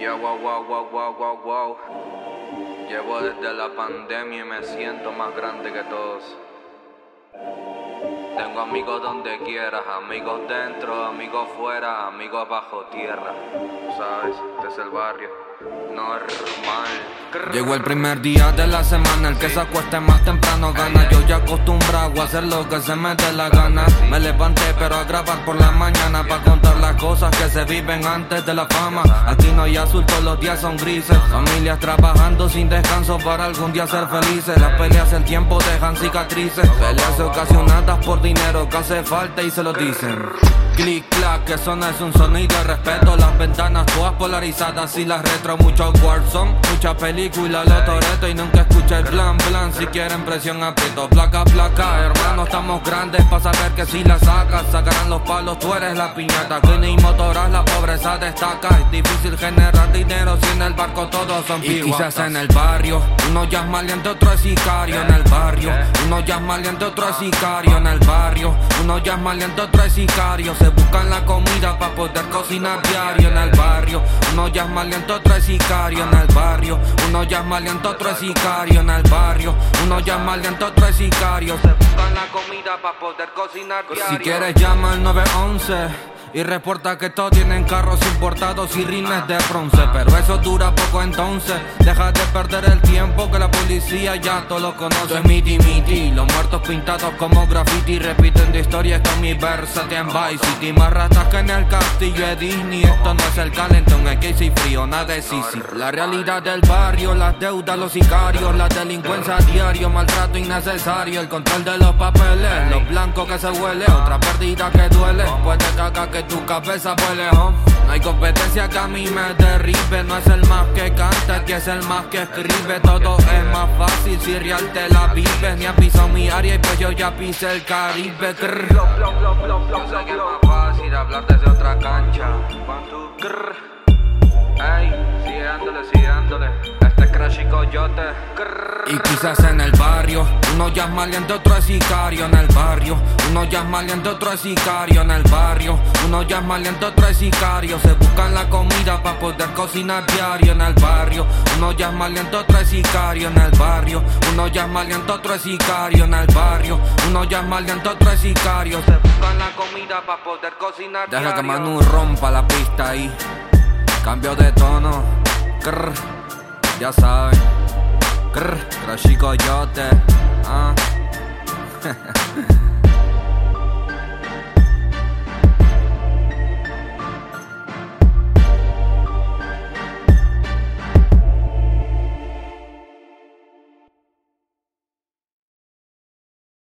Ya wow wow wow wow wow wow. Llevo desde la pandemia y me siento más grande que todos. Tengo amigos donde quieras, amigos dentro, amigos fuera, amigos bajo tierra. Sabes, este es el barrio Llegó el primer día de la semana, el que se acueste más temprano gana. Yo ya acostumbrado a hacer lo que se me dé la gana. Me levanté pero a grabar por la mañana para contar las cosas que se viven antes de la fama. Aquí no hay azul, todos los días son grises. Familias trabajando sin descanso para algún día ser felices. Las peleas el tiempo dejan cicatrices. Peleas ocasionadas por dinero que hace falta y se lo dicen. Clic, clac, que eso no es un sonido respeto. Las ventanas todas polarizadas y las retro. Muchos Warzone, mucha película, lo toreto y nunca escuché el plan, plan. Si quieren presión, aprieto, placa, placa. Hermano, estamos grandes para saber que si la sacas, sacarán los palos, tú eres la piñata. Que ni motoras, la pobreza destaca. Es difícil generar dinero si en el barco todos son Y quizás en el barrio, uno ya es maliente, otro es sicario en el barrio. Uno ya es maliente, otro es sicario en el barrio. Uno ya es maliente, otro es sicario. Se buscan la comida para poder cocinar diario en el barrio. Uno ya es maliente, otro es sicario en el barrio. Uno ya es maliente, otro es sicario en el barrio. Uno ya es maliente, otro es sicario. Se buscan la comida para poder cocinar diario. Si quieres llama al 911. Y reporta que todos tienen carros importados y rines de bronce. Pero eso dura poco entonces. Deja de perder el tiempo que la policía ya todo lo conoce. Es miti miti. Los muertos pintados como graffiti. Repiten de historias con mi versate en Vice City. Más ratas que en el castillo de Disney. Esto no es el calentón, que si frío, nada es easy. La realidad del barrio, las deudas, los sicarios, la delincuencia diario, maltrato innecesario, el control de los papeles, los blancos que se huele, otra pérdida que duele. Puede cagar que tu cabeza fue lejos. No hay competencia que a mí me derribe. No es el más que canta, que es el más que escribe. Todo es más fácil si real te la vives. Ni ha pisado mi área y pues yo ya pisé el Caribe. Yo sé que más fácil hablar desde otra cancha. Ey, sigue dándole, sigue dándole. Crash y quizás en el barrio, uno ya es maleante, otro es sicario en el barrio. Uno ya es maleante, otro es sicario en el barrio. Uno ya es maleante, otro es sicario. Se buscan la comida para poder cocinar diario en el barrio. Uno ya es maleante, otro es sicario en el barrio. Uno ya es maleante, otro es sicario en el barrio. Uno ya es maleante, otro es sicario. Se buscan la comida para poder cocinar diario. Deja que Manu rompa la pista ahí. Cambio de tono. Grr, ya saben. Y Coyote. Ah.